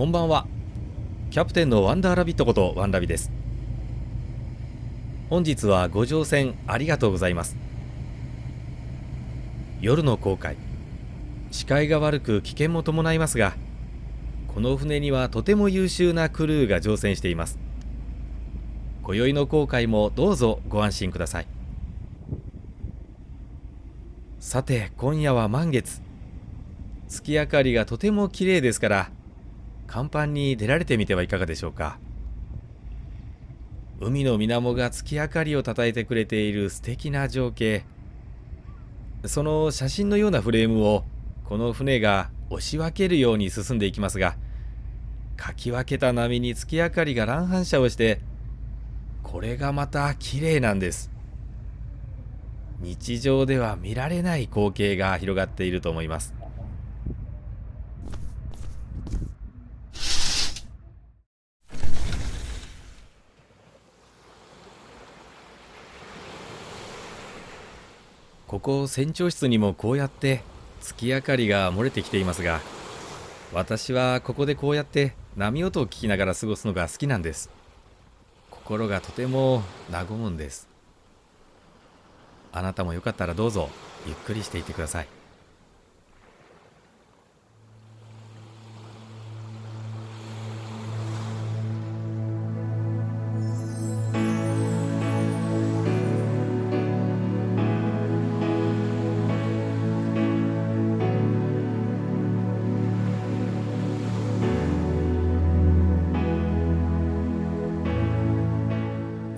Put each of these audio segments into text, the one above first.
こんばんは。キャプテンのワンダーラビットことワンラビです。本日はご乗船ありがとうございます。夜の航海。視界が悪く危険も伴いますがこの船にはとても優秀なクルーが乗船しています。今宵の航海もどうぞご安心ください。さて今夜は満月。月明かりがとても綺麗ですから甲板に出られてみてはいかがでしょうか。海の水面が月明かりをたたえてくれている素敵な情景。その写真のようなフレームをこの船が押し分けるように進んでいきますがかき分けた波に月明かりが乱反射をしてこれがまた綺麗なんです。日常では見られない光景が広がっていると思います。ここ船長室にもこうやって月明かりが漏れてきていますが私はここでこうやって波音を聞きながら過ごすのが好きなんです。心がとても和むんです。あなたもよかったらどうぞゆっくりしていてください。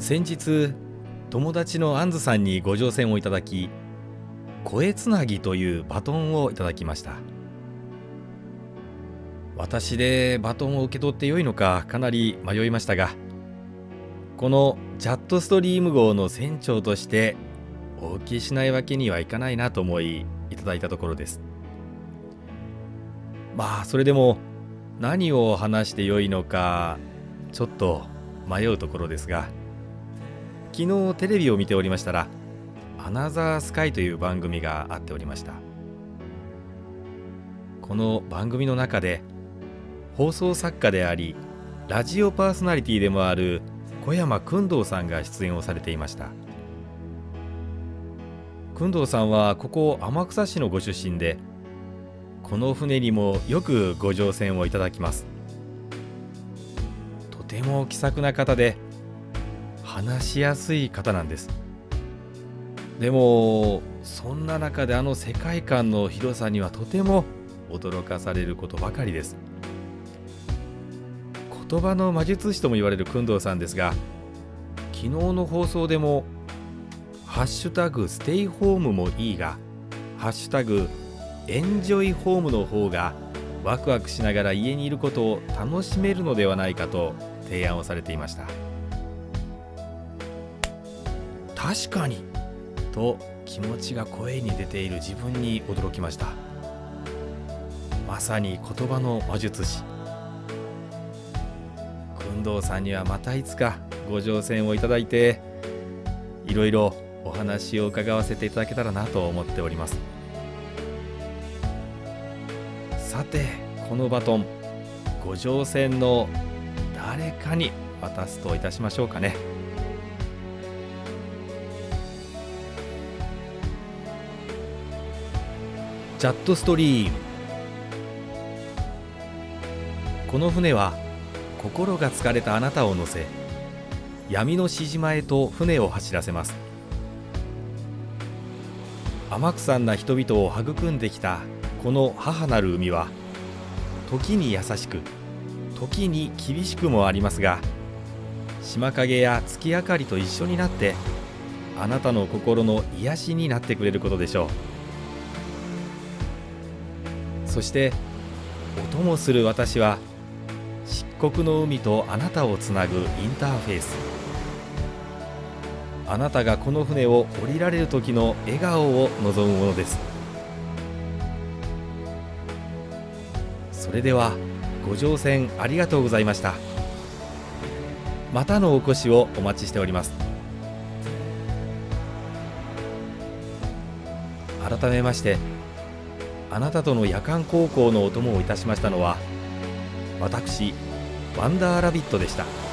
先日友達のアンズさんにご乗船をいただき声つなぎというバトンをいただきました。私でバトンを受け取ってよいのかかなり迷いましたがこのジャットストリーム号の船長としてお受けしないわけにはいかないなと思いいただいたところです。まあそれでも何を話してよいのかちょっと迷うところですが昨日テレビを見ておりましたら「アナザースカイ」という番組があっておりました。この番組の中で放送作家でありラジオパーソナリティでもある小山君堂さんが出演をされていました。君堂さんはここ天草市のご出身でこの船にもよくご乗船をいただきます。とても気さくな方で話しやすい方なんですでもそんな中であの世界観の広さにはとても驚かされることばかりです言葉の魔術師とも言われる工藤さんですが昨日の放送でも「ハッシュタグステイホームもいいが」「ハッシュタグエンジョイホームの方がワクワクしながら家にいることを楽しめるのではないかと提案をされていました。確かに。と気持ちが声に出ている自分に驚きました。まさに言葉の魔術師。工藤さんにはまたいつかご乗船をいただいていろいろお話を伺わせていただけたらなと思っております。さてこのバトンご乗船の誰かに渡すといたしましょうかね。ジャットストリーム。この船は心が疲れたあなたを乗せ闇のしじまへと船を走らせます。天草な人々を育んできたこの母なる海は時に優しく時に厳しくもありますが島影や月明かりと一緒になってあなたの心の癒しになってくれることでしょう。そしてお供する私は漆黒の海とあなたをつなぐインターフェース。あなたがこの船を降りられる時の笑顔を望むものです。それではご乗船ありがとうございました。またのお越しをお待ちしております。改めましてあなたとの夜間航行のお供をいたしましたのは私ワンダーラビットでした。